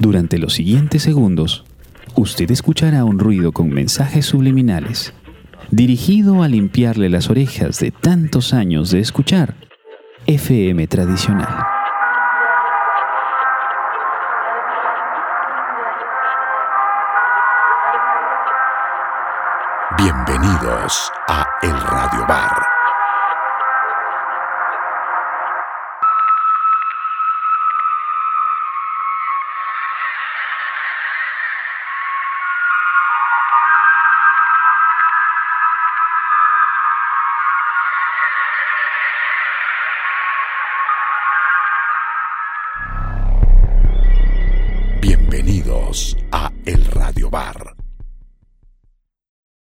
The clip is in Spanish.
Durante los siguientes segundos, usted escuchará un ruido con mensajes subliminales, dirigido a limpiarle las orejas de tantos años de escuchar FM tradicional. Bienvenidos a El Radio Bar. A El Radio Bar.